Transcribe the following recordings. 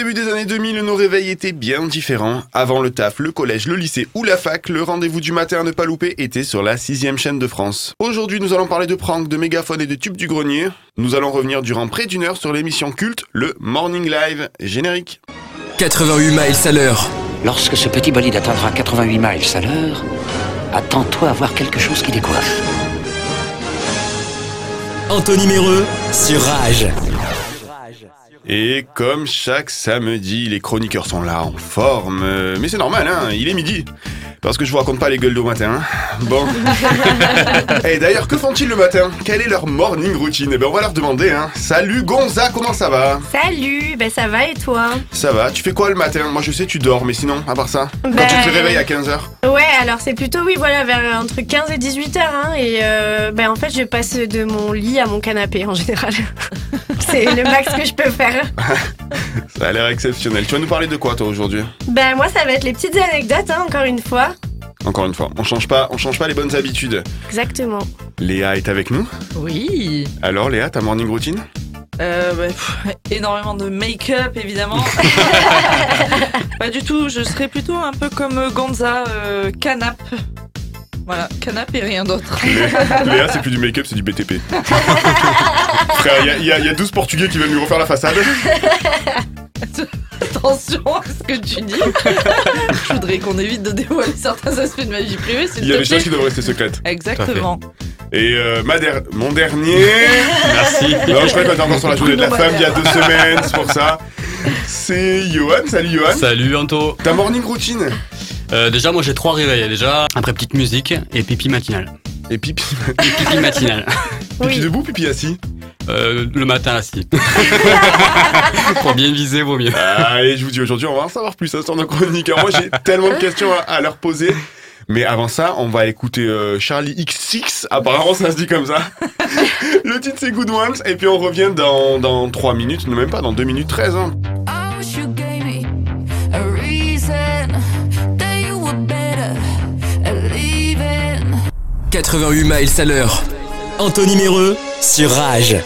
début des années 2000, nos réveils étaient bien différents. Avant le taf, le collège, le lycée ou la fac, le rendez-vous du matin à ne pas louper était sur la sixième chaîne de France. Aujourd'hui, nous allons parler de pranks, de mégaphones et de tubes du grenier. Nous allons revenir durant près d'une heure sur l'émission culte, le Morning Live. Générique. 88 miles à l'heure. Lorsque ce petit bolide atteindra 88 miles à l'heure, attends-toi à voir quelque chose qui décoiffe. Anthony Méreux sur Rage. Et comme chaque samedi, les chroniqueurs sont là en forme. Euh, Mais c'est normal, hein, il est midi. Parce que je vous raconte pas les gueules de matin. hein. Bon. Et d'ailleurs, que font-ils le matin? Quelle est leur morning routine? Eh ben, on va leur demander. Hein. Salut Gonza, comment ça va? Salut, ben ça va et toi? Ça va, tu fais quoi le matin? Moi je sais, tu dors, mais sinon, à part ça? Quand Ben- tu te réveilles à 15h Ouais, alors c'est plutôt, oui, voilà, vers entre 15 et 18 heures. Hein, et euh, ben en fait, je passe de mon lit à mon canapé en général. c'est le max que je peux faire. Ça a l'air exceptionnel. Tu vas nous parler de quoi toi aujourd'hui? Ben moi, ça va être les petites anecdotes, hein, encore une fois. Encore une fois, on change pas, on change pas les bonnes habitudes. Exactement. Léa est avec nous. Oui. Alors Léa, ta morning routine? Euh, bah, pff, énormément de make-up, évidemment. Pas du tout. Je serais plutôt un peu comme Gonza, euh, canap. Voilà, canap et rien d'autre. Léa, c'est plus du make-up, c'est du BTP. Frère, il y a- il y, a- il y a 12 Portugais qui veulent lui refaire la façade. Attention à ce que tu dis. Je voudrais qu'on évite de dévoiler certains aspects de ma vie privée, Il y a te des plaît. choses qui doivent rester secrètes. Exactement. Et euh, ma der- mon dernier. Merci. Non, je était encore sur la journée de la femme il y a deux semaines, c'est pour ça. C'est Johan. Salut Johan. Salut Anto. Ta morning routine Euh, déjà, moi j'ai trois réveils. Déjà, après petite musique et pipi matinal. Et pipi, Et pipi matinal. pipi Oui. debout, pipi assis. Euh, le matin assis. Pour bien viser, vaut mieux. Ah, et je vous dis aujourd'hui, on va en savoir plus hein, sur nos chroniqueurs. Moi, j'ai tellement de questions à, à leur poser. Mais avant ça, on va écouter euh, Charlie X6. Apparemment, ça se dit comme ça. Le titre, c'est Good Ones. Et puis, on revient dans, dans 3 minutes, non, même pas, dans 2 minutes 13. hein. 88 miles à l'heure. Anthony Méreux sur Rage.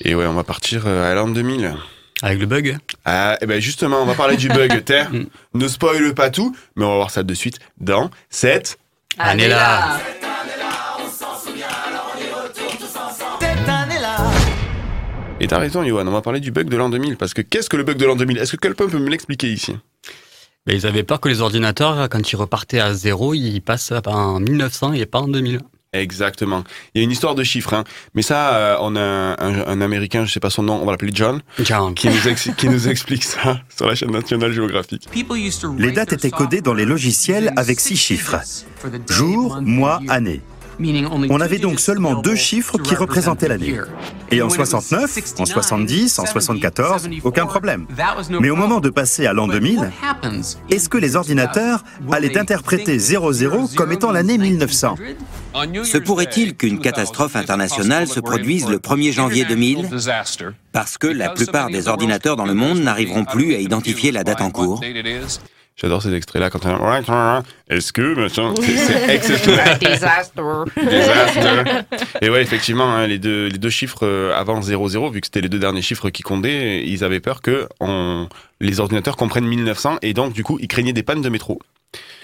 Et ouais, on va partir euh, à l'an 2000. Avec le bug. Ah, et ben justement, on va parler du bug Terre. ne spoil pas tout, mais on va voir ça de suite dans cette. Année là. Et t'as raison, Johan, on va parler du bug de l'an 2000. Parce que qu'est-ce que le bug de l'an 2000 Est-ce que quelqu'un peut me l'expliquer ici? Ben, ils avaient peur que les ordinateurs, quand ils repartaient à zéro, ils passent en 1900 et pas en 2000. Exactement. Il y a une histoire de chiffres, hein. mais ça, euh, on a un, un- un Américain, je sais pas son nom, on va l'appeler John, John. qui nous, ex- qui nous explique ça sur la chaîne nationale géographique. Les dates étaient codées dans les logiciels avec six chiffres. Jour, mois, année. On avait donc seulement deux chiffres qui représentaient l'année. Et en 69, en 70, en 74, aucun problème. Mais au moment de passer à l'an 2000, est-ce que les ordinateurs allaient interpréter 00 comme étant l'année 1900 Se pourrait-il qu'une catastrophe internationale se produise le 1er janvier 2000 parce que la plupart des ordinateurs dans le monde n'arriveront plus à identifier la date en cours J'adore ces extraits-là quand on. Est-ce que... machin, C'est exceptionnel. Disaster. Désastre. Et ouais, effectivement, hein, les, deux, les deux chiffres euh, avant 00, vu que c'était les deux derniers chiffres qui comptaient, ils avaient peur que on, les ordinateurs comprennent 1900 et donc, du coup, ils craignaient des pannes de métro.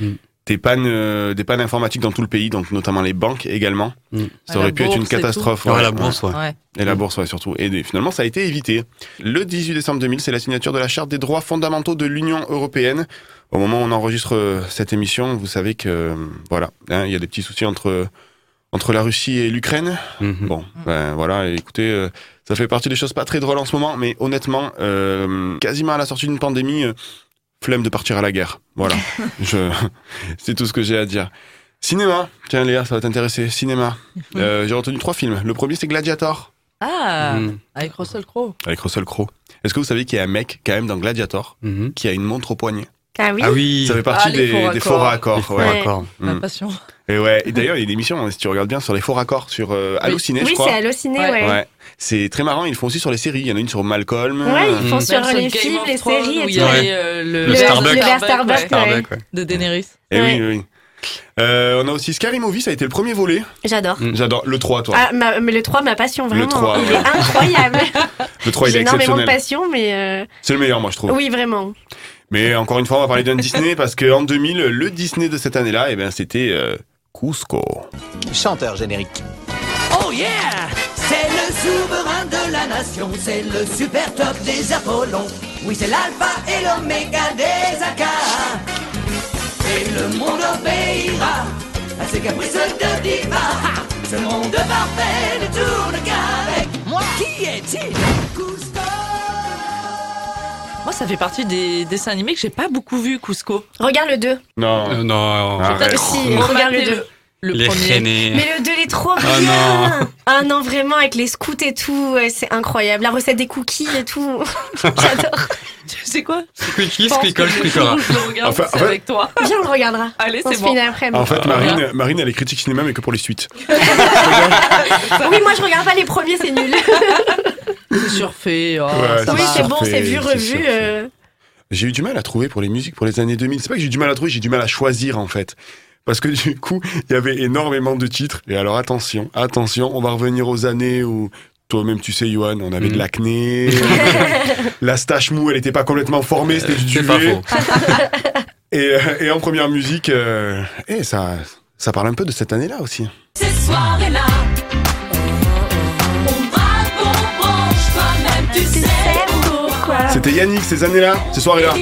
Mm. Des pannes, euh, des pannes informatiques dans tout le pays, donc notamment les banques également. Mm. Ça aurait pu être une catastrophe. Ouais, ouais, la bourse, ouais. Ouais. Et la bourse, ouais, surtout. Et finalement, ça a été évité. Le 18 décembre 2000, c'est la signature de la Charte des droits fondamentaux de l'Union européenne. Au moment où on enregistre euh, cette émission, vous savez que, euh, voilà, hein, il y a des petits soucis entre, entre la Russie et l'Ukraine. Mhm. Bon, ben voilà, écoutez, euh, ça fait partie des choses pas très drôles en ce moment, mais honnêtement, euh, quasiment à la sortie d'une pandémie, euh, flemme de partir à la guerre. Voilà, Je, c'est tout ce que j'ai à dire. Cinéma, tiens Léa, ça va t'intéresser. Cinéma, Euh, j'ai retenu trois films. Le premier, c'est Gladiator. Ah, Mhm. avec Russell Crowe. avec Russell Crowe. Est-ce que vous savez qu'il y a un mec, quand même, dans Gladiator, Mhm. qui a une montre au poignet Ah oui, Ah oui. Ça fait partie Ah, des, faux des faux raccords. raccords. Ouais, ouais. d'accord. La Mm. passion. Et ouais. Et d'ailleurs, il y a une émission, hein, si tu regardes bien, sur les faux raccords sur euh, Allociné, je Oui, crois. c'est Allociné, Ouais. ouais. C'est très marrant. Ils le font aussi sur les séries. Il y en a une sur Malcolm. Ouais, ils font euh, sur Même les films, les séries il tout. y avait euh, le, Le Starbucks. Le de Daenerys. Et Ouais. oui, oui. Euh, on a aussi Scary Movie, ça a été le premier volet. J'adore. J'adore. Le 3, toi. Ah, ma- mais le 3, ma passion, vraiment. 3, il est incroyable. le 3, il J'ai est énormément de exceptionnel. passion, mais. euh, C'est le meilleur, moi, je trouve. Oui, vraiment. Mais encore une fois, on va parler d'un Disney parce qu'en 2000, le Disney de cette année-là, eh ben, c'était euh, Cusco. Chanteur générique. Oh yeah le souverain de la nation, c'est le super top des Apollons. Oui, c'est l'alpha et l'oméga des Aka. Et le monde obéira à ses caprices de diva. Ha Ce monde parfait ne tourne qu'avec moi. Qui est-il? Moi, ça fait partie des dessins animés que j'ai pas beaucoup vu, Cusco. Regarde le 2. Non. Euh, non. Arrête. Si, On regarde le 2. Le les premier. Mais le 2, il est trop bien. Ah non. Ah non, vraiment, avec les scouts et tout, c'est incroyable. La recette des cookies et tout. J'adore. Tu sais quoi pense Squeakle, que le Squeakera. jour où je le regarde, Enfin, c'est en fait- avec toi. Viens, on le regardera. Allez, c'est bon. finit après. En fait, Ah, Marine, Marine, elle est critique cinéma, mais que pour les suites. Oui, moi, je regarde pas les premiers, c'est nul. C'est surfait. oh, Ouais, ça oui, c'est bon, c'est vu, c'est revu. euh, J'ai eu du mal à trouver pour les musiques pour les années 2000. C'est pas que j'ai eu du mal à trouver, j'ai du mal à choisir en fait. Parce que du coup, il y avait énormément de titres. Et alors attention, attention, on va revenir aux années où toi-même tu sais, Johan, on avait de Mhm. l'acné. la stache mou, elle était pas complètement formée, c'était du C'est pas duvet. faux. Et, euh, et en première musique, euh, eh, ça, ça parle un peu de cette année-là aussi. Cette soirée-là, on toi-même tu sais pourquoi. C'était Yannick ces années-là, ces soirées-là.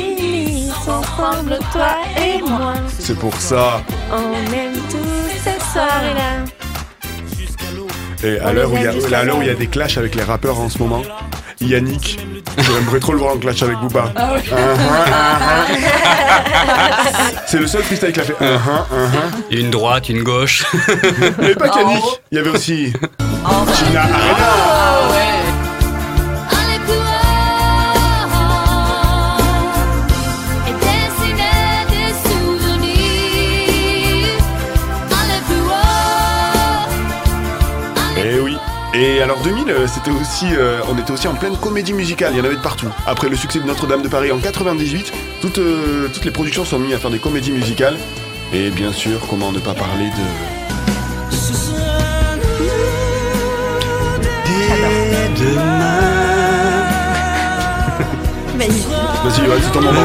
Unis ensemble, toi et moi. C'est pour ça. On aime tous cette soirée-là. Et à l'heure où il y a, aime jusqu'à à l'heure où il y a la- des clashs avec les rappeurs en ce moment, Yannick, j'aimerais trop le voir en clash avec Booba. Ah oui. Uh-huh, uh-huh. C'est le seul freestyle qu'il a fait. Une droite, une gauche. Il n'y avait pas Oh. Yannick, il y avait aussi Oh, Gina Arena. 2000, euh, c'était aussi, euh, on était aussi en pleine comédie musicale. Il y en avait de partout. Après le succès de Notre-Dame de Paris en 98, toutes, euh, toutes les productions sont mises à faire des comédies musicales. Et bien sûr, comment ne pas parler de Magnifique. Vas-y, Johan, c'est ton moment.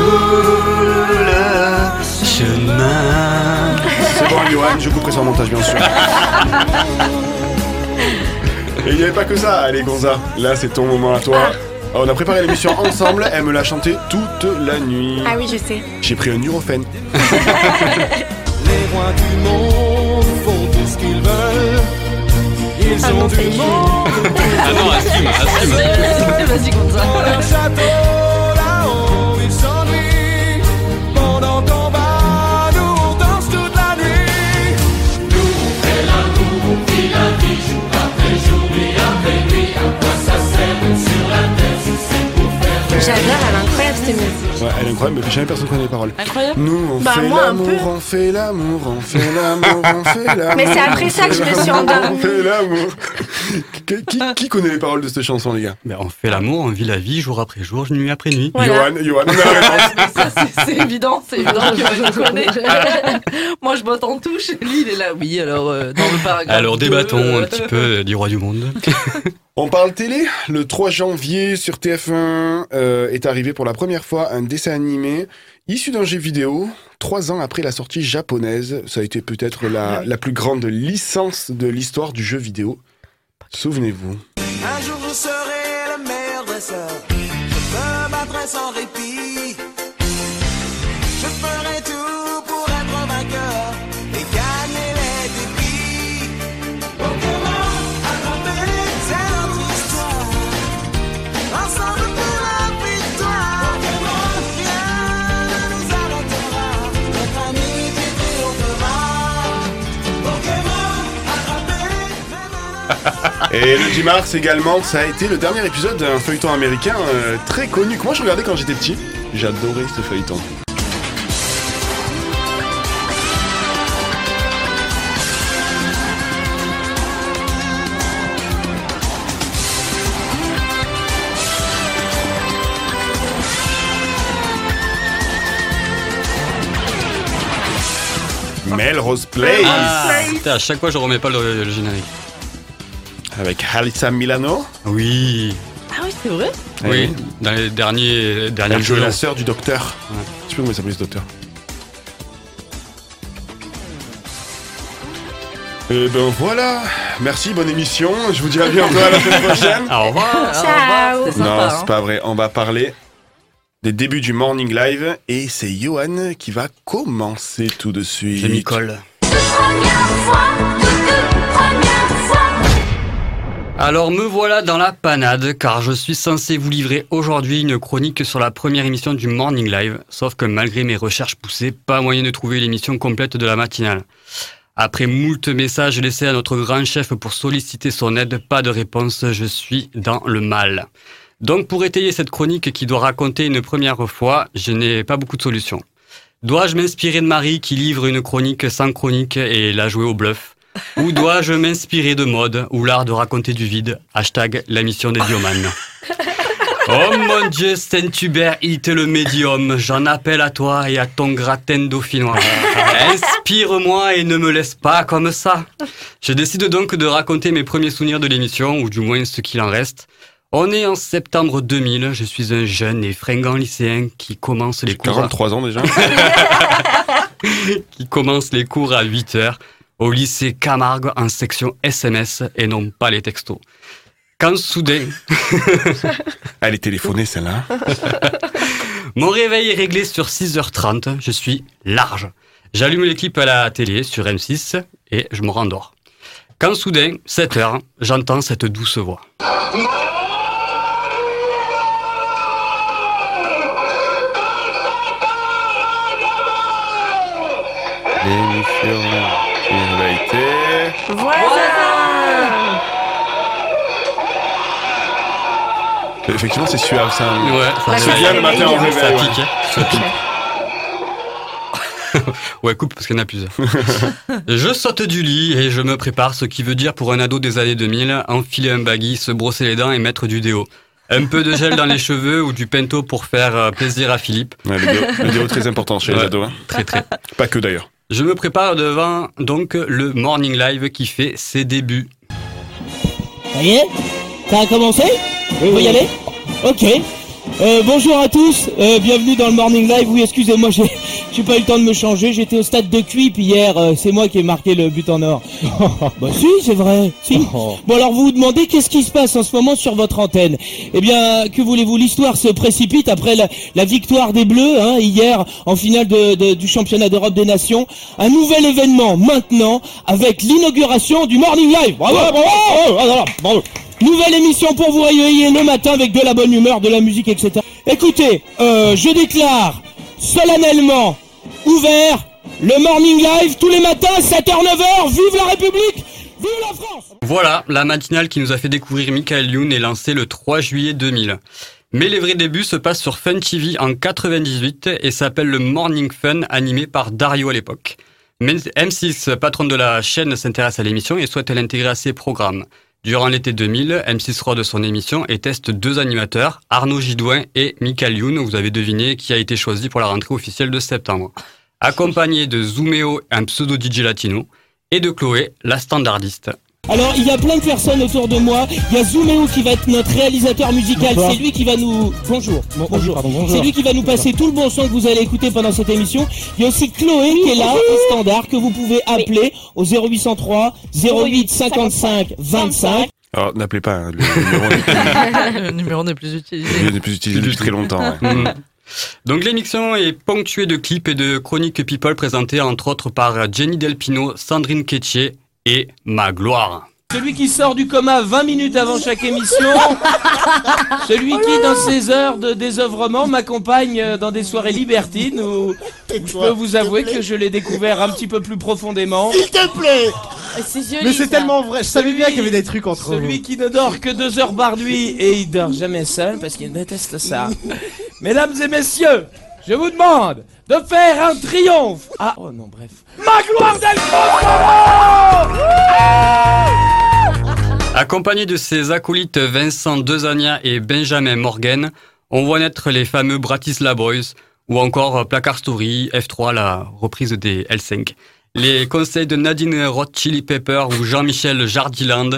Chemin. C'est bon, Johan, je couperai le montage, bien sûr. Et il n'y avait pas que ça, allez Gonza, là c'est ton moment à toi. On a préparé l'émission ensemble, elle me l'a chanté toute la nuit. Ah oui, je sais. J'ai pris un Nurofen. Les rois du monde font tout ce qu'ils veulent. Ils Ah ont non, du monde Ah non, assume, assume. Vas-y, Vas-y, Gonza. J'adore, elle est incroyable cette musique. Ouais, elle est incroyable, mais jamais personne connaît les paroles. Incroyable. Nous on Bah, fait moi, un l'amour, on fait l'amour, on fait l'amour, on fait l'amour. Mais c'est après ça que je me suis endormie. On fait l'amour. qui, qui- qui connaît les paroles de cette chanson, les gars Ben, on fait l'amour, on vit la vie jour après jour, nuit après nuit. Voilà. Johan, Johan, on a la réponse. Ça, c'est- évident, c'est évident que je connais. Moi, je botte en touche. Lui, il est là. Oui, alors, euh, dans le paragraphe. Alors débattons euh, un petit peu euh, du roi du monde. On parle télé. Le 3 janvier sur TF1 euh, est arrivé pour la première fois un dessin animé issu d'un jeu vidéo. Trois ans après la sortie japonaise, ça a été peut-être la, la plus grande licence de l'histoire du jeu vidéo. Souvenez-vous. Un jour je serai le meilleur dresseur. Je me battrai sans Et le 10 mars également, ça a été le dernier épisode d'un feuilleton américain euh, très connu que moi je regardais quand j'étais petit. J'adorais ce feuilleton. Melrose Place. Ah, à chaque fois, je remets pas le générique. Avec Halissa Milano. Oui. Ah oui, c'est vrai Oui, dans les derniers, derniers Elle jours. la sœur du docteur. Ouais. Je sais pas comment il s'appelait ce docteur. Et ben voilà, merci, bonne émission. Je vous dis à bientôt à la semaine prochaine. Au revoir. Ciao. Non, sympa. c'est hein. pas vrai. On va parler des débuts du Morning Live et c'est Johan qui va commencer tout de suite. Je m'y colle. Alors me voilà dans la panade car je suis censé vous livrer aujourd'hui une chronique sur la première émission du Morning Live, sauf que malgré mes recherches poussées, pas moyen de trouver l'émission complète de la matinale. Après moult messages laissés à notre grand chef pour solliciter son aide, pas de réponse, je suis dans le mal. Donc pour étayer cette chronique qui doit raconter une première fois, je n'ai pas beaucoup de solutions. Dois-je m'inspirer de Marie qui livre une chronique sans chronique et la jouer au bluff? Ou dois-je m'inspirer de mode ou l'art de raconter du vide? Hashtag la mission des biomanes. Oh mon dieu, Saint-Hubert, hit le médium, j'en appelle à toi et à ton gratin dauphinois. Inspire-moi et ne me laisse pas comme ça. Je décide donc de raconter mes premiers souvenirs de l'émission, ou du moins ce qu'il en reste. On est en septembre 2000, je suis un jeune et fringant lycéen qui commence les cours, à- 43 ans déjà. qui commence les cours à 8 heures au lycée Camargue en section SMS et non pas les textos. Quand soudain, Elle est téléphonée celle-là. Mon réveil est réglé sur 6h30, je suis large. J'allume clips à la télé sur M6 et je me rendors. Quand soudain, 7h, j'entends cette douce voix. L'émission été. Voilà. Effectivement, c'est suave ça. Ouais, C'est ça bien le matin en hein. réveil. ça ouais. pique, hein, ça pique. ouais, coupe parce qu'il y en a plusieurs. je saute du lit et je me prépare, ce qui veut dire pour un ado des années 2000, enfiler un baggy, se brosser les dents et mettre du déo. Un peu de gel dans les cheveux ou du pento pour faire euh, plaisir à Philippe. Ouais, le, déo, le déo très important chez les Ouais. ados. hein. Très très. Pas que d'ailleurs. Je me prépare devant donc le morning live qui fait ses débuts. Ça y est? Ça a commencé? On peut y aller? Ok. Euh, bonjour à tous, euh, bienvenue dans le Morning Live. Oui, excusez-moi, j'ai j'ai pas eu le temps de me changer. J'étais au stade de Cuip hier. euh, c'est moi qui ai marqué le but en or. bah si, c'est vrai. Si. Bon alors vous vous demandez qu'est-ce qui se passe en ce moment sur votre antenne? Eh bien, que voulez-vous? L'histoire se précipite après la, la victoire des Bleus hein, hier en finale de- de- du championnat d'Europe des Nations. Un nouvel événement maintenant avec l'inauguration du Morning Live. Bravo, bravo, bravo, bravo, bravo. Nouvelle émission pour vous réveiller le matin avec de la bonne humeur, de la musique, etc. Écoutez, euh, je déclare solennellement ouvert le Morning Live tous les matins, 7h, 9h. Vive la République Vive la France Voilà, la matinale qui nous a fait découvrir Michael Youn est lancée le 3 juillet 2000. Mais les vrais débuts se passent sur Fun TV en 98 et s'appelle le Morning Fun animé par Dario à l'époque. Mais M6, patron de la chaîne, s'intéresse à l'émission et souhaite l'intégrer à ses programmes. Durant l'été 2000, M6 rôde son émission et teste deux animateurs, Arnaud Gidouin et Michael Youn. Vous avez deviné qui a été choisi pour la rentrée officielle de septembre. Accompagné de Zooméo, un pseudo DJ latino, et de Chloé, la standardiste. Alors, il y a plein de personnes autour de moi. Il y a Zooméo qui va être notre réalisateur musical. C'est lui qui va nous. Bonjour. bonjour. pardon, bonjour. C'est lui qui va nous passer tout le bon son que vous allez écouter pendant cette émission. Il y a aussi Chloé qui est là au standard que vous pouvez appeler au 0803 08 55 25. Alors, n'appelez pas. hein, Le numéro n'est plus, Le numéro n'est plus utilisé. il n'est plus utilisé depuis très longtemps. ouais. Mm. Donc l'émission est ponctuée de clips et de chroniques people présentées entre autres par Jenny Delpino, Sandrine Quétier et Ma Gloire. Celui qui sort du coma 20 minutes avant chaque émission. Celui qui, dans ses heures de désœuvrement, m'accompagne euh, dans des soirées libertines où je peux vous avouer que je l'ai découvert un petit peu plus profondément. S'il te plaît joli. Mais c'est tellement vrai, je savais bien qu'il y avait des trucs entre Celui vous. qui ne dort que deux heures par nuit et il dort jamais seul parce qu'il déteste ça. Mesdames et messieurs, je vous demande de faire un triomphe. Ah, oh non, bref. Ma gloire Accompagné de ses acolytes Vincent Dezania et Benjamin Morgan, on voit naître les fameux Bratislava Boys ou encore Placard Story, F3, la reprise des L5. les conseils de Nadine Roth Chili Pepper ou Jean-Michel Jardiland,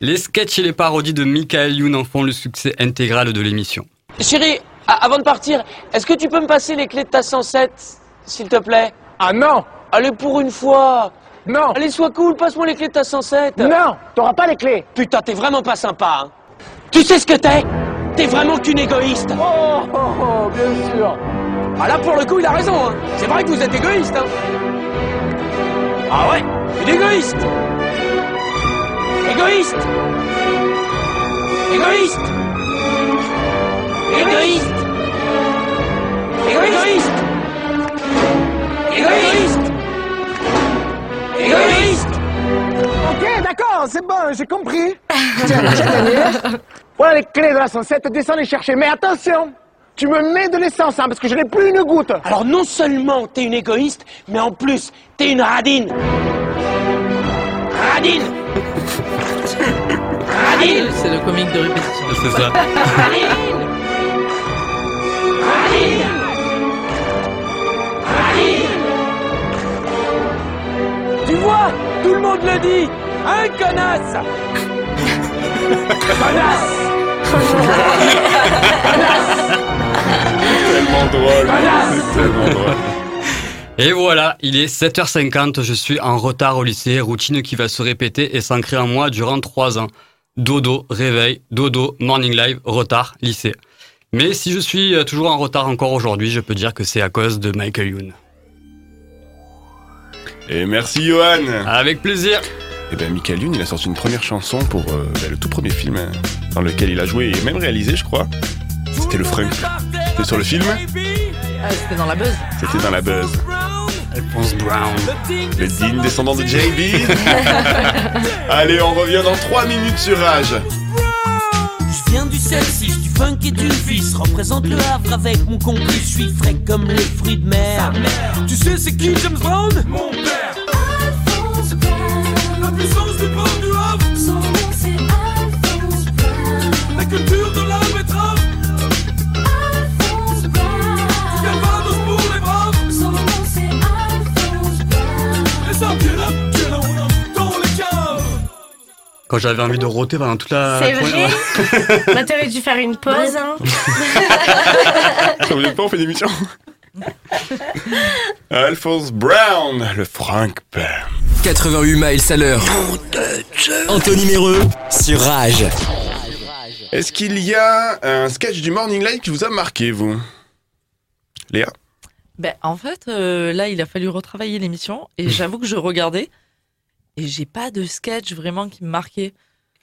les sketchs et les parodies de Michael Youn en font le succès intégral de l'émission. Chérie, avant de partir, est-ce que tu peux me passer les clés de ta 107, s'il te plaît? Ah non Allez, pour une fois Non. Allez, sois cool, passe-moi les clés de ta 107 Non T'auras pas les clés. Putain, t'es vraiment pas sympa, hein. Tu sais ce que t'es? T'es vraiment qu'une égoïste. Oh, oh, oh, bien sûr. Ah là, pour le coup, il a raison, hein. C'est vrai que vous êtes égoïste, hein. Ah ouais Une égoïste Égoïste. Égoïste. Égoïste. Égoïste. Égoïste. Égoïste Ok, d'accord, c'est bon, j'ai compris. Tiens. Voilà les clés de la 107, descends les chercher. Mais attention, tu me mets de l'essence, hein, parce que je n'ai plus une goutte. Alors non seulement t'es une égoïste, mais en plus, t'es une radine Radine Radine C'est le comique de répétition. C'est ça. Radine Radine Radine Tu vois, tout le monde le dit Hein, connasse Connasse Tellement drôle. C'est tellement drôle. Et voilà, il est 7h50, je suis en retard au lycée, routine qui va se répéter et s'ancrer en moi durant 3 ans. Dodo, réveil, dodo, morning live, retard, lycée. Mais si je suis euh, toujours en retard encore aujourd'hui, je peux dire que c'est à cause de Michael Youn. Et merci Johan. Avec plaisir. Et ben Michael Youn, il a sorti une première chanson pour euh, ben, le tout premier film hein, dans lequel il a joué et même réalisé, je crois. C'était le Frank. C'était sur le film. Ah, c'était dans la buzz. C'était dans la buzz. Alphonse Brown. Le digne descendant de JB. Allez, on revient dans 3 minutes sur Rage. Je viens du Celsius, du funk et du vice. Représente le Havre avec mon complice. Je suis frais comme les fruits de mer. Tu sais, c'est qui James Brown? Mon père. Quand j'avais envie de roter pendant toute la... C'est vrai Ouais. Bah, t'aurais dû faire une pause. Hein. Ça pas, on fait des missions Alphonse Brown, le Frank Père. 88 miles à l'heure. Anthony Méreux sur Rage. Est-ce qu'il y a un sketch du Morning Live qui vous a marqué, vous? Léa? Ben, en fait, euh, là, il a fallu retravailler l'émission et j'avoue que je regardais et j'ai pas de sketch vraiment qui me marquait.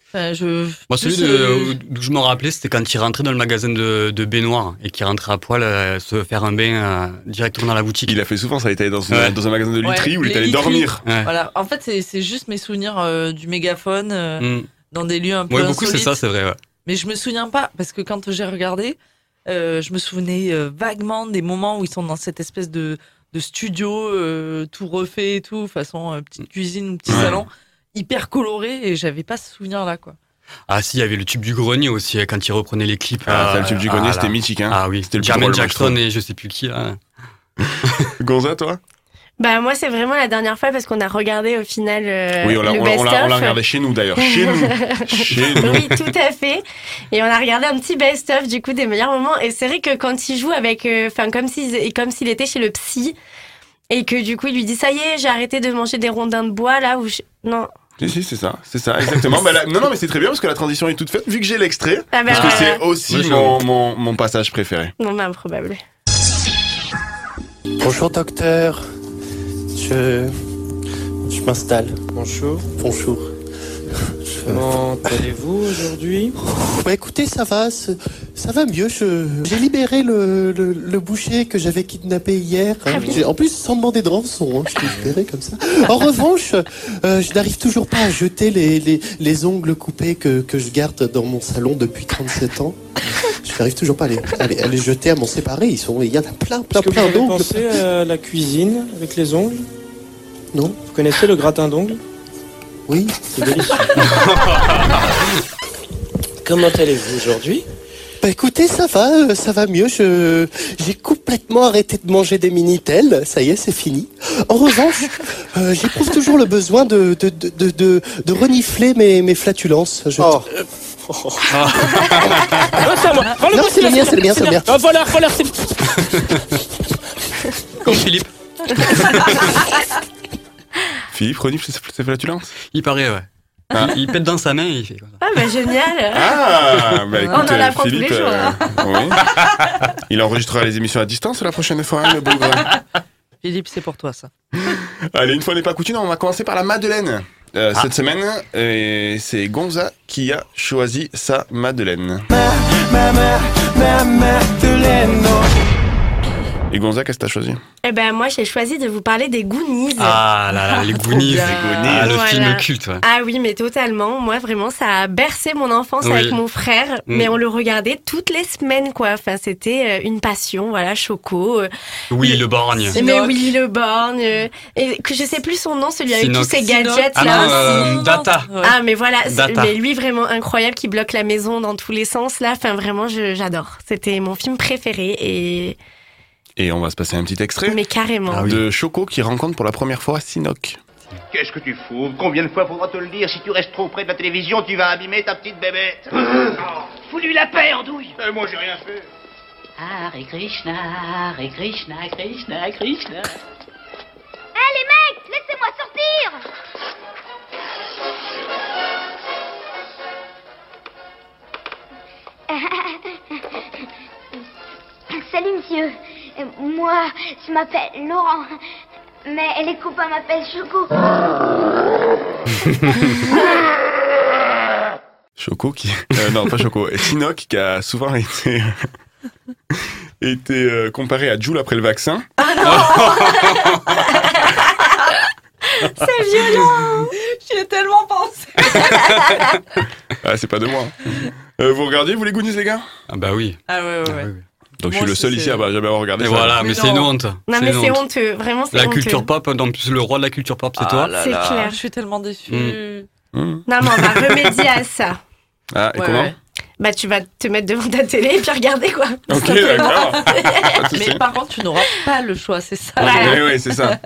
Enfin, je. Moi, celui de, euh, d'où je me rappelais, c'était quand il rentrait dans le magasin de, de baignoire et qu'il rentrait à poil euh, se faire un bain euh, directement dans la boutique. Il a fait souvent ça, il était dans, Ouais. dans un magasin de ouais, literie où il était allé dormir. Ouais. Voilà. En fait, c'est- juste mes souvenirs euh, du mégaphone euh, Mm. dans des lieux un peu Ouais, beaucoup, c'est ça, c'est vrai. Ouais. Mais je me souviens pas, parce que quand j'ai regardé, euh, je me souvenais euh, vaguement des moments où ils sont dans cette espèce de, de studio euh, tout refait et tout, façon euh, petite cuisine ou petit Ouais. salon, hyper coloré, et j'avais pas ce souvenir-là, quoi. Ah si, il y avait le tube du grenier aussi, euh, quand il reprenait les clips. Ah, euh, le tube du grenier, là. c'était mythique, hein. Ah oui, C'était le je Jackson et je sais plus qui. là. Gonza, toi? Bah moi c'est vraiment la dernière fois parce qu'on a regardé au final euh, Oui, on l'a regardé chez nous d'ailleurs. Chez nous. Chez nous. Oui, tout à fait. Et on a regardé un petit best-of du coup des meilleurs moments. Et c'est vrai que quand il joue avec, euh, enfin comme s'il, comme s'il était chez le psy, et que du coup il lui dit ça y est, j'ai arrêté de manger des rondins de bois là où je... non. Si, si, c'est ça, c'est ça, exactement. Bah, non, non, mais c'est très bien parce que la transition est toute faite vu que j'ai l'extrait. Ah bah parce que c'est aussi Oui, mon, mon, mon passage préféré. Non, mais improbable. Bonjour docteur. Je. Je m'installe. Bonjour. Bonjour. Comment allez-vous aujourd'hui? Bah écoutez, ça va, ça va mieux. Je- J'ai libéré le, le, le boucher que j'avais kidnappé hier. Ah En plus, sans demander de rançon, hein, je l'ai libéré comme ça. En revanche, euh, je n'arrive toujours pas à jeter les, les, les ongles coupés que, que je garde dans mon salon depuis 37 ans. Je n'arrive toujours pas à les, à les, à les jeter, à m'en séparer. Ils sont, il y en a plein, plein, que vous plein avez d'ongles. pensé à la cuisine avec les ongles? Non. Vous connaissez le gratin d'ongles? Oui. C'est délicieux. Comment allez-vous aujourd'hui? Bah écoutez, ça va, euh, ça va mieux. Je j'ai complètement arrêté de manger des minitel. Ça y est, c'est fini. En revanche, euh, j'éprouve toujours le besoin de de de de, renifler mes mes flatulences. Je- Oh. Ah, c'est à moi. Non, c'est le mien, c'est le mien, c'est le mien. Ah, voilà, voilà, c'est. Comme Philippe. Philippe renifle ses ses flatulences Il paraît, ouais. Ah. Il pète dans sa main et il fait comme ça. Ah bah génial. Ah, bah écoute, On en euh, apprend tous les Philippe, jours. euh, oui. Il enregistrera les émissions à distance la prochaine fois, hein, le bougre. Philippe, c'est pour toi ça. Allez, une fois n'est pas coutume, on va commencer par la Madeleine. Euh, Ah. Cette semaine, c'est Gonza qui a choisi sa Madeleine. Ma, ma, ma Madeleine. Et Gonza, qu'est-ce que t'as choisi? Eh ben moi j'ai choisi de vous parler des Goonies. Ah là là, les Goonies. bien. Ah, le Voilà. film culte, ouais. Ah oui, mais totalement. Moi, vraiment, ça a bercé mon enfance Oui. avec mon frère. Mm. Mais on le regardait toutes les semaines, quoi. Enfin, c'était euh, une passion, voilà, Choco. euh, Oui, le borgne. Mais Willy le Borgne. euh, Et que je sais plus son nom, celui avec Sinoc. tous ses gadgets Ah là. non, euh, Data. Ah, mais voilà. c'est- Data. Mais lui, vraiment incroyable, qui bloque la maison dans tous les sens, là. Enfin, vraiment, je- j'adore. C'était mon film préféré et. Et on va se passer un petit extrait Mais carrément. Ah de Choco qui rencontre pour la première fois Sinoc. Qu'est-ce que tu fous Combien de fois faudra te le dire Si tu restes trop près de la télévision, tu vas abîmer ta petite bébête. Fous-lui la paix, Andouille Euh, Moi, j'ai rien fait. Hare Krishna, Hare Krishna, Krishna, Krishna. Moi je m'appelle Laurent, mais les copains m'appellent Choco. Choco qui. euh, non, pas Choco. Sinoc qui a souvent été. été euh, comparé à Jules après le vaccin. C'est violent J'y ai tellement pensé. Ah, c'est pas de moi. Euh, vous regardiez, vous les Goonies, les gars? Ah bah oui. Ah ouais, ouais, ouais. Donc je suis le seul ici à jamais avoir regardé Et ça. voilà, mais, c'est une honte. Non, mais c'est honte. honteux. Vraiment, c'est La honteux. culture pop, en plus le roi de la culture pop, c'est Ah toi. C'est clair. Je suis tellement déçue. Hmm. Non, mais on va remédier à ça. Ah, et Ouais, comment ouais. Bah, tu vas te mettre devant ta télé et puis regarder, quoi. Ok, d'accord. Mais par contre, tu n'auras pas le choix, c'est ça. Oui, oui, c'est ça.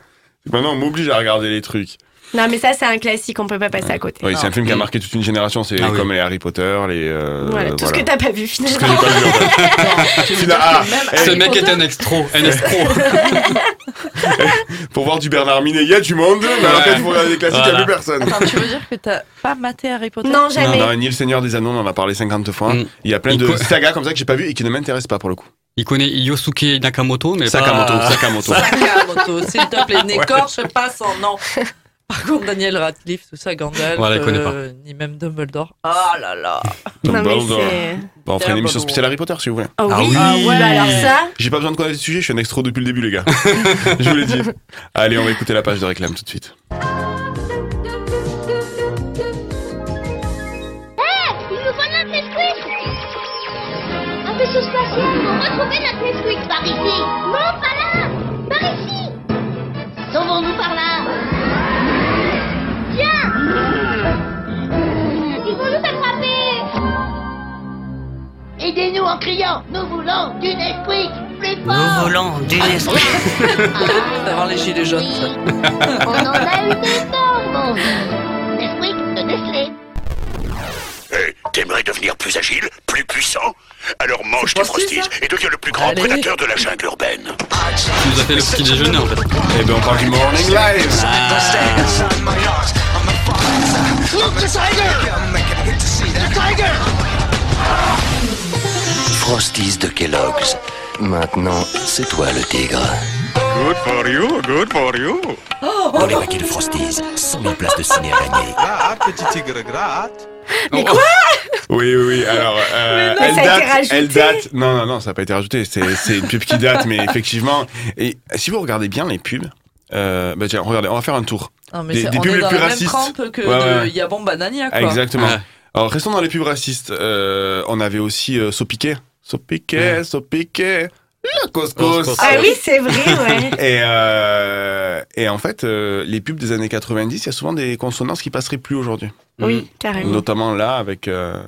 Maintenant, on m'oblige à regarder les trucs. Non, mais ça, c'est un classique, on peut pas passer à côté. Oui, c'est un film qui a marqué toute une génération. C'est Ah oui. comme les Harry Potter, les. euh, Voilà, tout ce que t'as pas vu, finalement. Tout ce que j'ai pas vu, en fait. Ah, eh, Ce mec est un extro, un estro. Pour voir du Bernard Minet, il y a du monde, mais Ouais. quand il faut regarder les classiques, il n'y a Voilà. plus personne. Attends, tu veux dire que t'as pas maté Harry Potter Non, Non, jamais. non, ni le Seigneur des Anneaux, on en a parlé 50 fois. Mm. Il y a plein Il de co- sagas comme ça que j'ai pas vu et qui ne m'intéressent pas pour le coup. Il connaît Yosuke Nakamoto, mais Sakamoto, pas... Sakamoto. Sakamoto, s'il te plaît, n'écorche pas son nom. Par contre, Daniel Radcliffe, tout ça, Gandalf, euh, ni même Dumbledore. Ah là là. Dumbledore. Bon, on fera une émission spéciale Harry Potter si vous voulez. Oh Ah oui, oui. Ah ouais, bah alors ça. J'ai pas besoin de connaître le sujet, je suis un extro depuis le début, les gars. je vous l'ai dit. Allez, on va écouter la page de réclame tout de suite. Hé, il nous faut notre Nesquik Un vaisseau spatial pour retrouver notre Nesquik par ici Non, pas là Par ici Sauvons-nous par là? Aidez-nous en criant Nous voulons du Nesquik Plus fort Nous voulons du Nesquik. D'avoir les gilets jaunes, ça. On en a eu temps, mon Nesquik de Nestlé Hé, t'aimerais devenir plus agile, plus puissant? Alors mange tes Frosties et deviens le plus grand Allez. prédateur de la jungle urbaine. Tu nous as fait le petit déjeuner en fait. Eh ben, on parle du Morning Live. Look, the tiger The tiger Frosties de Kellogg's. Maintenant, c'est toi le tigre. Good for you, good for you. Dans les paquets de Frosties, 100 000 places de ciné à gagner. Gratte, petit tigre, gratte. Mais quoi Oui, oui, oui. Alors, euh, Mais non, elle ça a date. été rajouté. Elle date. Non, non, non, ça n'a pas été rajouté. C'est, une pub qui date, mais effectivement. Et si vous regardez bien les pubs, euh, bah tiens, regardez, on va faire un tour. Non, mais Des- c'est- des on pubs est les dans plus la même racistes. trempe que Ouais, ouais. Yabon Banania, quoi. Ah, exactement. Ouais. Alors, restons dans les pubs racistes. Euh, on avait aussi euh, Sopiquet. Sopiquet, Sopiquet. Le couscous. Couscous. Ah oui, c'est vrai, ouais. Et, euh, et en fait, euh, les pubs des années 90, il y a souvent des consonances qui passeraient plus aujourd'hui. Oui, carrément. Notamment là, avec. euh,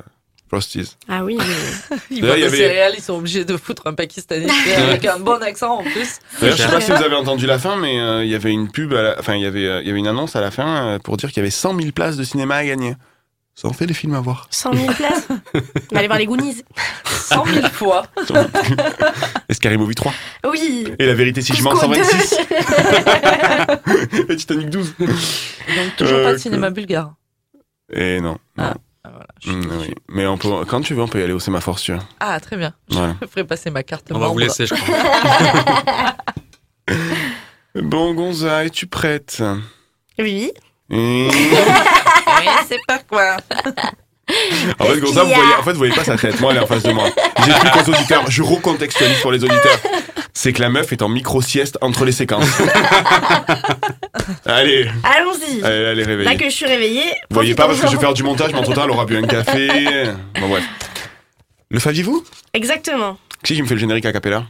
Frosties. Ah oui. Ils D'ailleurs, vendent il y des avait- céréales, ils sont obligés de foutre un pakistanais avec un bon accent en plus. D'ailleurs, je sais pas si vous avez entendu la fin, mais euh, il y avait une pub, à la- enfin, il y avait, il y avait une annonce à la fin euh, pour dire qu'il y avait 100 000 places de cinéma à gagner. Ça en fait des films à voir. 100 000 places. On va aller voir les Goonies. 100 000 fois. Escarry Movie 3. Oui. Et la vérité si je mens, Cusco 126. Et Titanic 12. Donc toujours pas Euh, de cinéma bulgare. Et non. non. Ah, voilà. Mm, oui. Mais on peut, quand tu veux, on peut y aller au sémaphore, si tu veux. Ah, très bien. Voilà. Je ferai passer ma carte On va vous membre. laisser, je crois. Bon, Gonza, es-tu prête Oui. Et- Oui, c'est pas quoi. En fait, Gonza, vous voyez, en fait, vous voyez pas sa tête. Moi, elle est en face de moi. J'explique aux auditeurs. Je recontextualise pour les auditeurs. C'est que la meuf est en micro-sieste entre les séquences. allez. Allons-y. Allez, elle est réveillée. Là que je suis réveillée. Vous voyez pas parce que je vais faire du montage, mais entre temps, elle aura bu un café. Bon, bref. Le saviez-vous Exactement. Qui qui me fait le générique a cappella?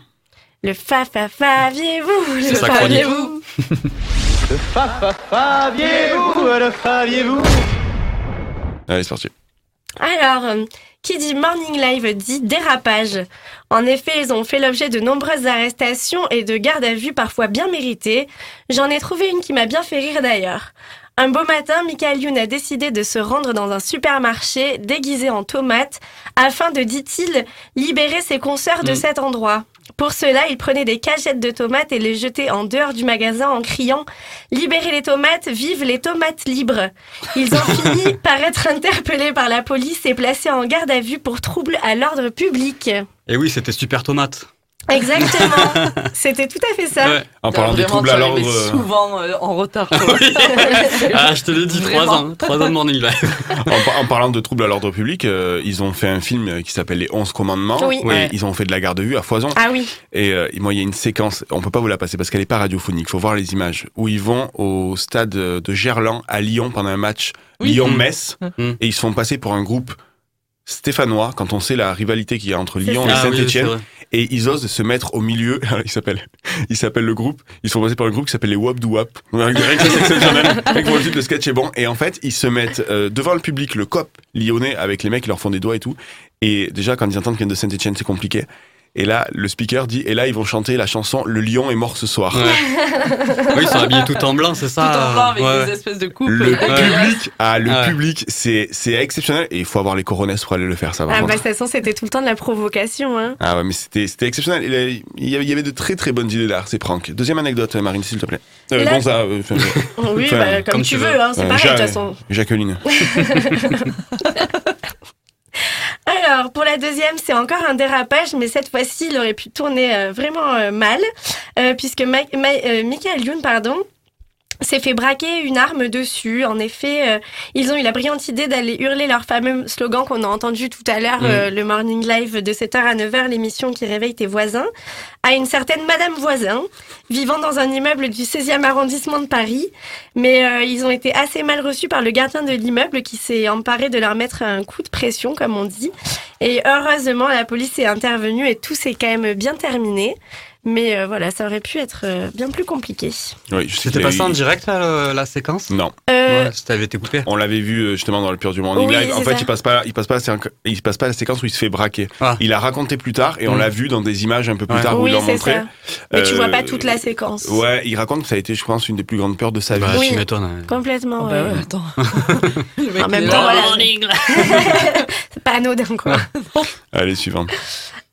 Le fa fa faviez-vous? Le faviez-vous? Le fa fa faviez-vous, le faviez-vous? Allez, c'est parti. Alors, euh, qui dit Morning Live dit dérapage. En effet, ils ont fait l'objet de nombreuses arrestations et de gardes à vue parfois bien méritées. J'en ai trouvé une qui m'a bien fait rire d'ailleurs. Un beau matin, Michael Youn a décidé de se rendre dans un supermarché déguisé en tomate afin de, dit-il, libérer ses consoeurs de Mm. cet endroit. Pour cela, il prenait des cagettes de tomates et les jetait en dehors du magasin en criant Libérez les tomates, vive les tomates libres. Ils ont fini par être interpellés par la police et placés en garde à vue pour trouble à l'ordre public. Et oui, c'était Super Tomate. Exactement. C'était tout à fait ça. Ouais. En parlant des troubles à l'ordre. euh, souvent euh, en retard. Ah, je te l'ai dit, trois ans. Trois ans de Morning Live. en, par- en parlant de troubles à l'ordre public, euh, ils ont fait un film qui s'appelle Les 11 commandements. Oui. Et Ouais. Ils ont fait de la garde à vue à foison. Ah oui. Et euh, moi, il y a une séquence, on peut pas vous la passer parce qu'elle est pas radiophonique, faut voir les images, où ils vont au stade de Gerland à Lyon pendant un match Oui. Lyon-Metz, Mm. et ils se font passer pour un groupe stéphanois, quand on sait la rivalité qu'il y a entre Lyon et Ah oui, Saint-Etienne, et ils osent se mettre au milieu, il s'appelle, il s'appelle le groupe, ils se font passer par un groupe qui s'appelle les Wap Wap. Rien que ça, c'est exceptionnel. Avec le titre, le sketch est bon. Et en fait, ils se mettent euh, devant le public, le cop lyonnais, avec les mecs qui leur font des doigts et tout. Et déjà, quand ils entendent qu'ils viennent de Saint-Etienne, c'est compliqué. Et là, le speaker dit, et là, ils vont chanter la chanson Le lion est mort ce soir. Oui, ils sont habillés tout en blanc, c'est ça Tout en blanc avec Ouais. des espèces de coupes. Le public, ah, le Ouais. public, c'est, c'est exceptionnel. Et il faut avoir les coronets pour aller le faire, ça va. Ah bah de toute façon, c'était tout le temps de la provocation. Hein. Ah ouais, mais c'était, c'était exceptionnel. Il y avait- de très très bonnes idées d'art, ces pranks. Deuxième anecdote, Marine, s'il te plaît. Euh, Là- euh, enfin, Oui, bah, comme, tu veux, hein, c'est euh, pareil de toute façon. Jacqueline. Alors, pour la deuxième, c'est encore un dérapage, mais cette fois-ci, il aurait pu tourner euh, vraiment euh, mal, euh, puisque Ma- Ma- Michael Youn, pardon, s'est fait braquer une arme dessus. En effet, euh, ils ont eu la brillante idée d'aller hurler leur fameux slogan qu'on a entendu tout à l'heure, Mm. euh, le morning live de 7h à 9h, l'émission qui réveille tes voisins, à une certaine Madame Voisin, vivant dans un immeuble du 16e arrondissement de Paris. Mais euh, ils ont été assez mal reçus par le gardien de l'immeuble qui s'est emparé de leur mettre un coup de pression, comme on dit. Et heureusement, la police est intervenue et tout s'est quand même bien terminé. Mais euh, voilà, ça aurait pu être euh, bien plus compliqué. Oui, C'était qu'il pas a ça en direct, là, le- la séquence? Non. Euh, Ouais, ça avait été coupé. On l'avait vu euh, justement dans le pur du morning Oui, live. En c'est fait, ça. il passe pas, il passe pas, la séqu- il passe pas la séquence où il se fait braquer. Ah. Il a raconté plus tard et on Mm. l'a vu dans des images un peu plus Ouais. tard où oui, il l'a c'est montré. ça. Mais tu vois pas toute la séquence. Ouais, il raconte que ça a été, je pense, une des plus grandes peurs de sa vie. Bah, Oui. tu m'étonnes. ouais. Complètement. Oh, bah ouais. attends. En même temps, là. voilà. c'est pas anodin, quoi. Allez, suivante.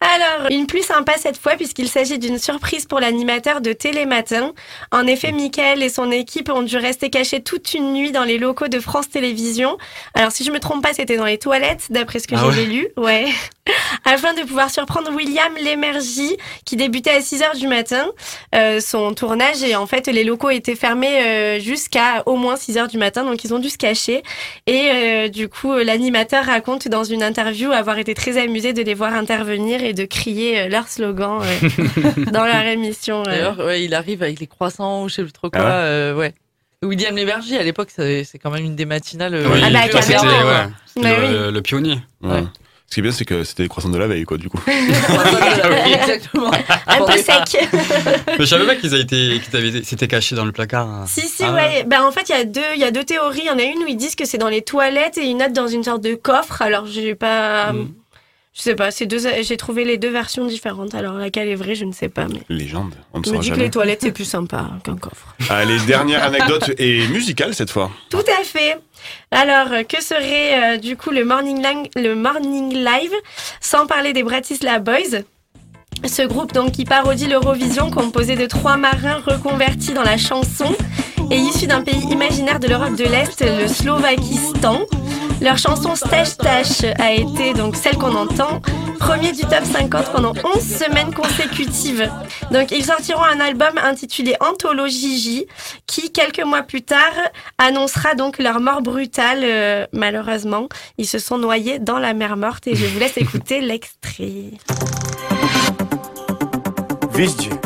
Alors, une plus sympa cette fois puisqu'il s'agit d'une surprise pour l'animateur de Télématin. En effet, Michael et son équipe ont dû rester cachés toute une nuit dans les locaux de France Télévisions. Alors, si je me trompe pas, c'était dans les toilettes, d'après ce que Ah ouais. lu. Ouais. Afin de pouvoir surprendre William Lémergie, qui débutait à 6 heures du matin, euh, son tournage. Et en fait, les locaux étaient fermés euh, jusqu'à au moins 6 heures du matin, donc ils ont dû se cacher. Et euh, du coup, l'animateur raconte dans une interview avoir été très amusé de les voir intervenir et de crier euh, leur slogan euh, dans leur émission. euh. D'ailleurs, ouais, il arrive avec les croissants ou je sais plus trop quoi. Ah ouais euh, ouais. William Lévergie, à l'époque, c'est quand même une des matinales. Oui, Ah bah, ouais, quoi. Bah le, le pionnier. Ouais. Ce qui est bien, c'est que c'était les croissants de la veille, quoi, du coup. Exactement. Un peu sec. Mais je savais pas qu'ils avaient été, qu'ils avaient- s'étaient cachés dans le placard. Si, si, Ah ouais. Ben, en fait, il y, a deux- il y a deux théories. Il y en a une où ils disent que c'est dans les toilettes et une autre dans une sorte de coffre. Alors, j'ai pas. Mm. Je sais pas, deux, j'ai trouvé les deux versions différentes. Alors, laquelle est vraie, je ne sais pas. Mais Légende, on ne je me dis que jamais. les toilettes, c'est plus sympa qu'un coffre. Allez, dernière anecdote et musicale cette fois. Tout à fait. Alors, que serait euh, du coup le morning, Lang- le morning Live sans parler des Bratislava Boys? Ce groupe donc qui parodie l'Eurovision, composé de trois marins reconvertis dans la chanson et issus d'un pays imaginaire de l'Europe de l'Est, le Slovakistan. Leur chanson Stash Stash a été donc celle qu'on entend premier du top 50 pendant 11 semaines consécutives. Donc ils sortiront un album intitulé Anthologie J qui quelques mois plus tard annoncera donc leur mort brutale euh, malheureusement. Ils se sont noyés dans la mer morte et je vous laisse écouter l'extrait.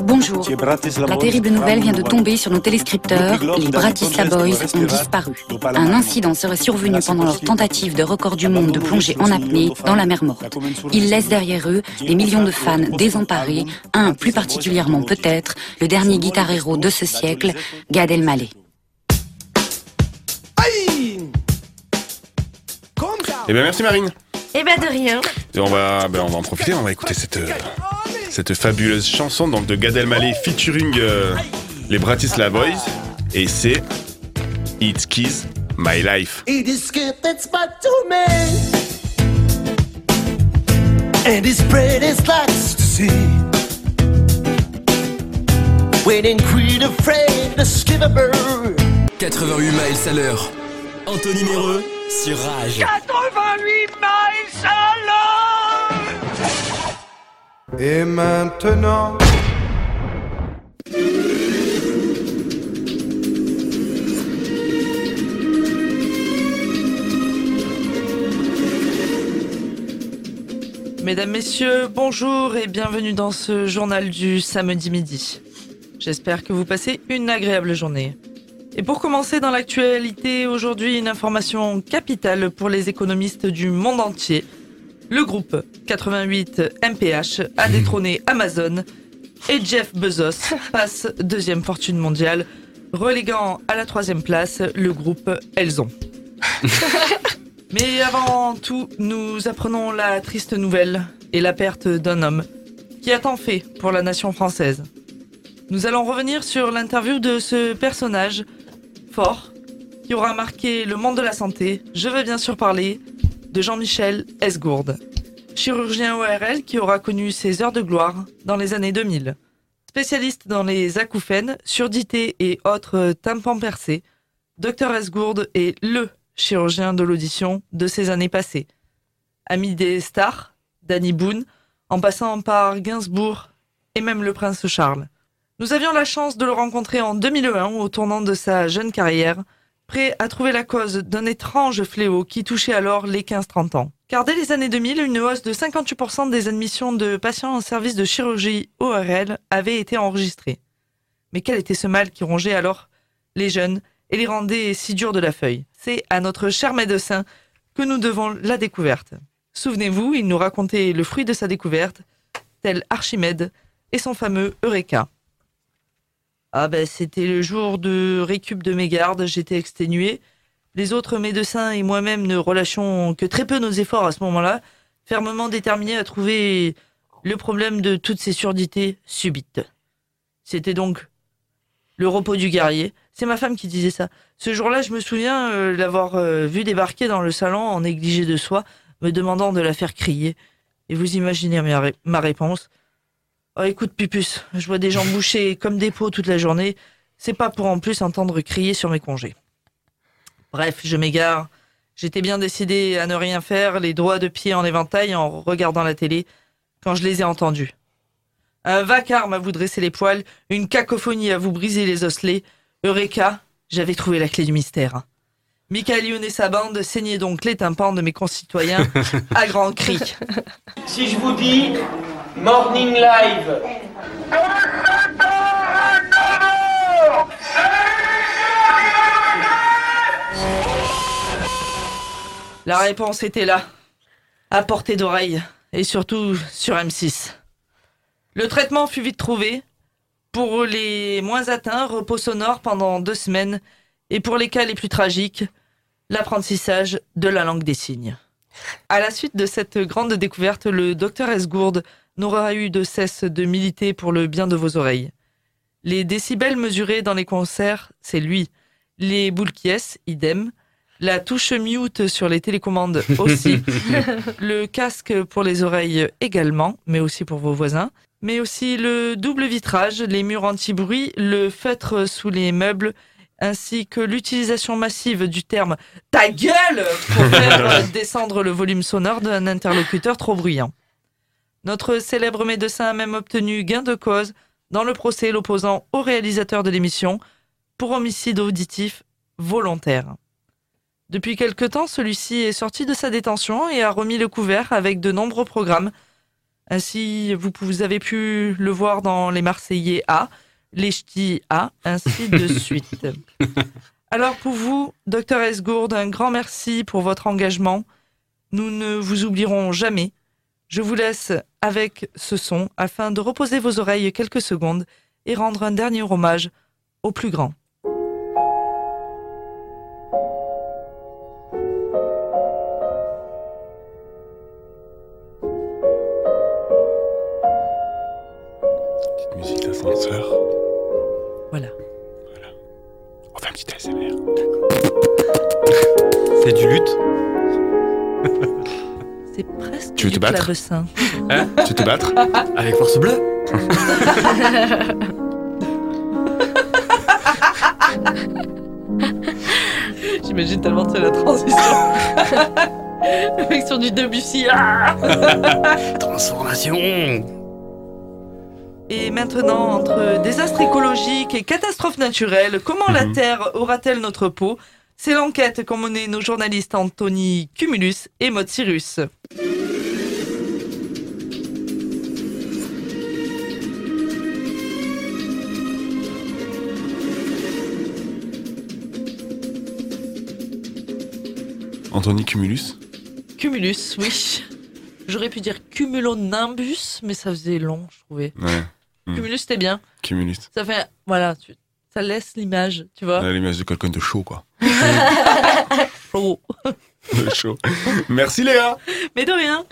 Bonjour. La terrible nouvelle vient de tomber sur nos téléscripteurs. Les Bratislava Boys ont disparu. Un incident serait survenu pendant leur tentative de record du monde de plonger en apnée dans la mer morte. Ils laissent derrière eux des millions de fans désemparés, un plus particulièrement peut-être, le dernier guitar héros de ce siècle, Gad Elmaleh. Eh bien, merci Marine. Eh ben de rien. Et on va, ben, on va en profiter, on va écouter cette, euh, cette fabuleuse chanson donc, de Gad Elmaleh featuring euh, les Bratislava Boys. Et c'est It's Kiss My Life. It is good that's back to me. And his bread is likes to see. Afraid to skip a bird. 88 miles à l'heure. Anthony Méreux sur Rage. 88 miles Et maintenant. Mesdames, Messieurs, bonjour et bienvenue dans ce journal du samedi midi. J'espère que vous passez une agréable journée. Et pour commencer dans l'actualité, aujourd'hui une information capitale pour les économistes du monde entier. Le groupe 88 MPH a détrôné Amazon et Jeff Bezos passe deuxième fortune mondiale, reléguant à la troisième place le groupe Elzon. Mais avant tout, nous apprenons la triste nouvelle et la perte d'un homme qui a tant fait pour la nation française. Nous allons revenir sur l'interview de ce personnage fort qui aura marqué le monde de la santé. Je veux bien sûr parler de Jean-Michel Esgourde, chirurgien ORL qui aura connu ses heures de gloire dans les années 2000. Spécialiste dans les acouphènes, surdité et autres tympans percés, Dr Esgourde est LE chirurgien de l'audition de ces années passées. Ami des stars, Danny Boone, en passant par Gainsbourg et même le prince Charles. Nous avions la chance de le rencontrer en 2001 au tournant de sa jeune carrière, prêt à trouver la cause d'un étrange fléau qui touchait alors les 15-30 ans. Car dès les années 2000, une hausse de 58% des admissions de patients en service de chirurgie ORL avait été enregistrée. Mais quel était ce mal qui rongeait alors les jeunes et les rendait si durs de la feuille? C'est à notre cher médecin que nous devons la découverte. Souvenez-vous, il nous racontait le fruit de sa découverte, tel Archimède et son fameux Eureka. Ah ben c'était le jour de récup de mes gardes, j'étais exténué. Les autres médecins et moi-même ne relâchions que très peu nos efforts à ce moment-là, fermement déterminés à trouver le problème de toutes ces surdités subites. C'était donc le repos du guerrier. C'est ma femme qui disait ça. Ce jour-là, je me souviens euh, l'avoir euh, vu débarquer dans le salon en négligé de soi, me demandant de la faire crier. Et vous imaginez ma réponse. Oh, écoute, Pupus, je vois des gens bouchés comme des pots toute la journée. C'est pas pour en plus entendre crier sur mes congés. Bref, je m'égare. J'étais bien décidé à ne rien faire, les doigts de pied en éventail en regardant la télé, quand je les ai entendus. Un vacarme à vous dresser les poils, une cacophonie à vous briser les osselets. Eureka, j'avais trouvé la clé du mystère. Michael Youn et sa bande saignaient donc les tympans de mes concitoyens à grands cris. Si je vous dis Morning Live, La réponse était là. à portée d'oreille et surtout sur M6. Le traitement fut vite trouvé. Pour les moins atteints, repos sonore pendant deux semaines et pour les cas les plus tragiques, l'apprentissage de la langue des signes. À la suite de cette grande découverte, le docteur Esgourde n'aura eu de cesse de militer pour le bien de vos oreilles. Les décibels mesurés dans les concerts, c'est lui. Les boules qui est, idem. La touche mute sur les télécommandes aussi. le casque pour les oreilles également, mais aussi pour vos voisins. Mais aussi le double vitrage, les murs anti-bruit, le feutre sous les meubles, ainsi que l'utilisation massive du terme ta gueule pour faire descendre le volume sonore d'un interlocuteur trop bruyant. Notre célèbre médecin a même obtenu gain de cause dans le procès l'opposant au réalisateur de l'émission pour homicide auditif volontaire. Depuis quelque temps, celui-ci est sorti de sa détention et a remis le couvert avec de nombreux programmes. Ainsi, vous, vous avez pu le voir dans Les Marseillais A, Les Ch'tis A, ainsi de suite. Alors pour vous, docteur Esgourde, un grand merci pour votre engagement. Nous ne vous oublierons jamais. Je vous laisse avec ce son afin de reposer vos oreilles quelques secondes et rendre un dernier hommage au plus grand. C'est presque Tu veux te battre. Hein Tu veux te battre Avec force bleue J'imagine tellement c'est la transition. Le mec sur du Debussy. ah Transformation Et maintenant, entre désastres écologiques et catastrophes naturelles, comment la Terre aura-t-elle notre peau? C'est l'enquête qu'ont menée nos journalistes Anthony Cumulus et Maud Cyrus. Anthony Cumulus? Cumulus, oui. J'aurais pu dire cumulonimbus, mais ça faisait long, je trouvais. Ouais. Hmm. Cumulus, c'était bien. Cumulus. Ça fait, voilà, tu- ça laisse l'image, tu vois. L'image de quelqu'un de chaud, quoi. Chaud. Merci Léa. Mais de rien.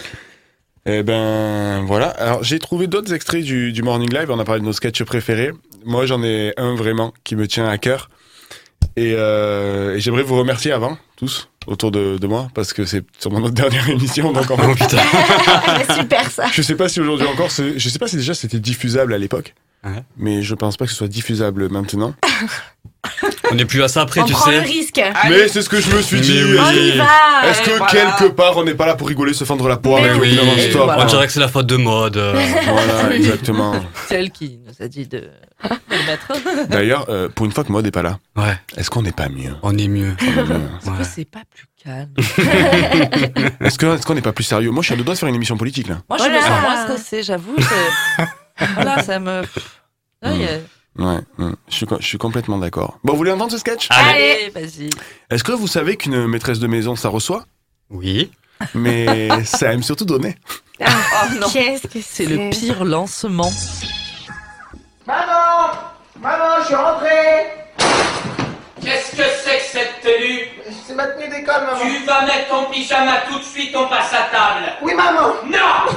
Eh ben voilà. Alors j'ai trouvé d'autres extraits du, du Morning Live. On a parlé de nos sketchs préférés. Moi j'en ai un vraiment qui me tient à cœur. Et, euh, et j'aimerais vous remercier avant, tous, autour de, de moi, parce que c'est sûrement notre dernière émission. Donc en Oh putain. Super ça. Je sais pas si aujourd'hui encore, je sais pas si déjà c'était diffusable à l'époque, mais je pense pas que ce soit diffusable maintenant. On n'est plus à ça après, On tu prend sais. le risque. Mais c'est ce que je me suis dit. oui. On y va. Est-ce que Voilà. quelque part on n'est pas là pour rigoler, se fendre la poire Mais et Oui, jouer non-stop voilà. on dirait que c'est la faute de mode. euh. Voilà, exactement. C'est elle qui nous a dit de, de le mettre. D'ailleurs, euh, pour une fois que Maud n'est pas là, Ouais, est-ce qu'on n'est pas mieux? On est mieux. Est. Pourquoi Ouais. c'est pas plus calme? Est-ce que- est-ce qu'on n'est pas plus sérieux? Moi, je suis à deux doigts de faire une émission politique là. Moi, je Voilà. me sens moins stressée, j'avoue. c'est- voilà, ça me. Il y a- Ouais, je suis, je suis complètement d'accord. Bon, vous voulez entendre ce sketch? Allez, vas-y. Est-ce que vous savez qu'une maîtresse de maison, ça reçoit? Oui. Mais ça aime surtout donner. Oh non. Qu'est-ce que C'est le pire lancement. Maman Maman, je suis rentré Qu'est-ce que c'est que cette tenue? C'est ma tenue d'école, maman. Tu vas mettre ton pyjama tout de suite, on passe à table. Oui, maman Non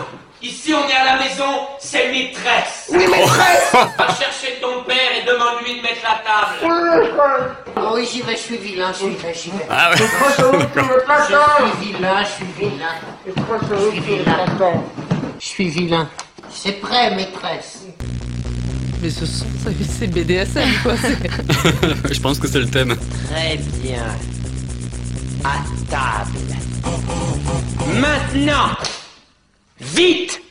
Ici, on est à la maison, c'est maîtresse. Oui, maîtresse Va chercher ton père et demande-lui de mettre la table. Oh oui, j'y vais, je suis vilain, je suis vilain, j'y vais. Ah ouais. Je suis vilain, je suis vilain. Je suis vilain. Je suis vilain. C'est prêt, maîtresse. Mais ce son, ça- c'est BDSM, quoi. Je pense que c'est le thème. Très bien. À table. Maintenant Vite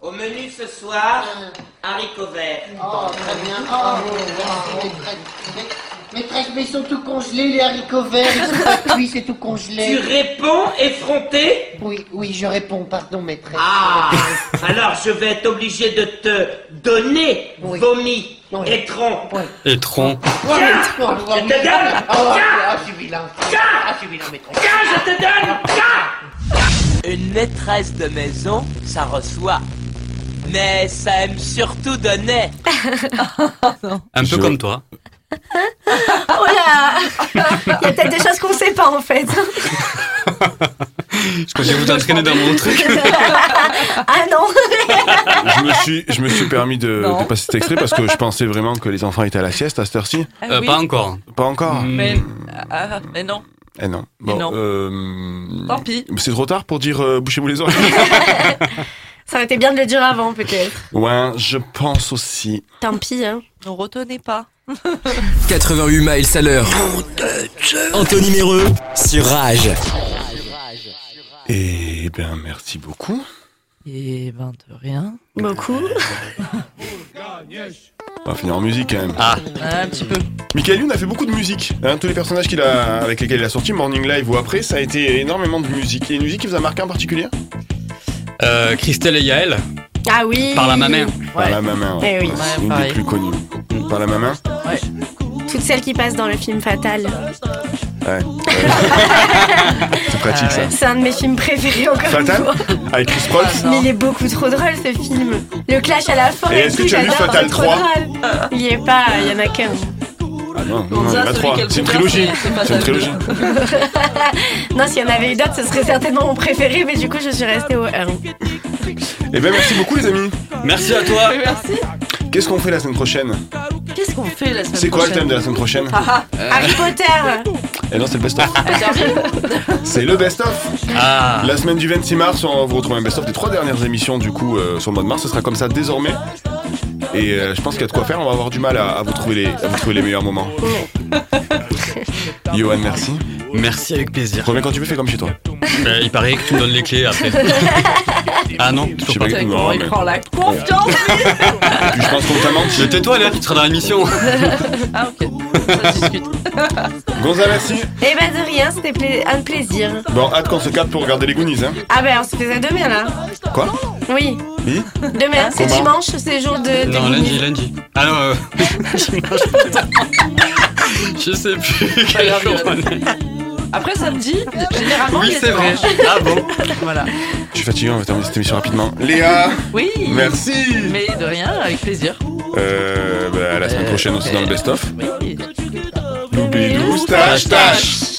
Au menu ce soir, haricots verts. Oh, très bien. Oh, merci, maîtresse. Maîtresse, mais ils sont tout congelés, les haricots verts, ils sont pas cuits, c'est tout congelé. Tu réponds effronté? Oui, oui, je réponds, pardon, maîtresse. Ah Alors je vais être obligé de te donner Oui. vomi, Oui. étron. Et tronc. Tiens, Je te donne Oh, Tiens ah, je suis vilain. Tiens Ah, je suis vilain, maîtresse. Tiens, je te donne Tiens Une maîtresse de maison, ça reçoit. Mais ça aime surtout donner. Un peu comme toi. Oh là Il y a peut-être des choses qu'on sait pas en fait. Je crois que je vais vous entraîner dans mon truc. ah non Je me suis, je me suis permis de, Non. de passer cet extrait parce que je pensais vraiment que les enfants étaient à la sieste à cette heure-ci. Ah Euh, oui. Pas encore. Pas encore Mais, ah, mais non. Eh non. Mais Bon, non. euh, Tant pis. C'est trop tard pour dire euh, bouchez-vous les oreilles. Ça aurait été bien de le dire avant peut-être. ouais, je pense aussi. Tant pis hein. Ne retenez pas. 88 miles à l'heure. Anthony Méreux sur Rage. Eh bien, merci beaucoup. Et ben de rien. Beaucoup. On va finir en musique quand même. Ah, Un petit peu. Michael Youn a fait beaucoup de musique. Hein, tous les personnages qu'il a, avec lesquels il a sorti, Morning Live ou après, ça a été énormément de musique. Il y a une musique qui vous a marqué en particulier? Euh, Christelle et Yael, Ah oui. par la main. Par la maman. Eh oui. Ouais, Une des plus connues. Par la maman Ouais. Toutes celles qui passent dans le film Fatal. Ouais. C'est pratique ça. C'est un de mes films préférés encore une Fatal fois. Avec Chris Paul Mais il est beaucoup trop drôle ce film. Le clash à la fin Et est-ce que tout, tu as vu j'adore, Fatal c'est trop 3? drôle. Il y est pas, il y en a qu'un. Ah non, il y en a trois. C'est une trilogie. c'est- une trilogie. non, s'il y en avait eu d'autres, ce serait certainement mon préféré, mais du coup, je suis restée au 1. Eh ben merci beaucoup les amis. Merci à toi. Oui, merci. Qu'est-ce qu'on fait la semaine prochaine Qu'est-ce qu'on fait la semaine C'est quoi le prochaine thème de la semaine prochaine Ah, Harry Potter Eh non, c'est le best-of. C'est le best-of. Ah, La semaine du 26 mars, on vous retrouver un best-of des trois dernières émissions du coup euh, sur le mois de mars. Ce sera comme ça désormais. Et euh, je pense qu'il y a de quoi faire. On va avoir du mal à, à vous, trouver les, à vous trouver les meilleurs moments. Johan, merci. merci avec plaisir. Reviens quand tu veux, fais comme chez toi. Euh, il paraît que tu me donnes les clés après. ah non, Je sais pas pas. non, il mais- prend la confiance Puis je pense qu'on t'a menti. Mais tais-toi, Léa, tu seras dans l'émission. Ah ok, ça se discute. Gonza, merci. Eh ben de rien, c'était pla- un plaisir. Bon, hâte qu'on se capte pour regarder les Goonies, hein. Ah ben on se faisait demain là. Quoi? Oui, Oui demain, c'est Comment dimanche, c'est jour de... Non, lundi, lundi. Ah non, euh... dimanche, putain. Je sais plus quel grave, jour on est. Après samedi, généralement il Oui, est c'est vrai. dimanche. Ah bon Voilà. Je suis fatigué, on va terminer cette émission rapidement. Léa Oui. Merci Mais de rien, avec plaisir. Euh, bah, à la semaine prochaine aussi dans le best-of. Oui. Doubidou, stache, tache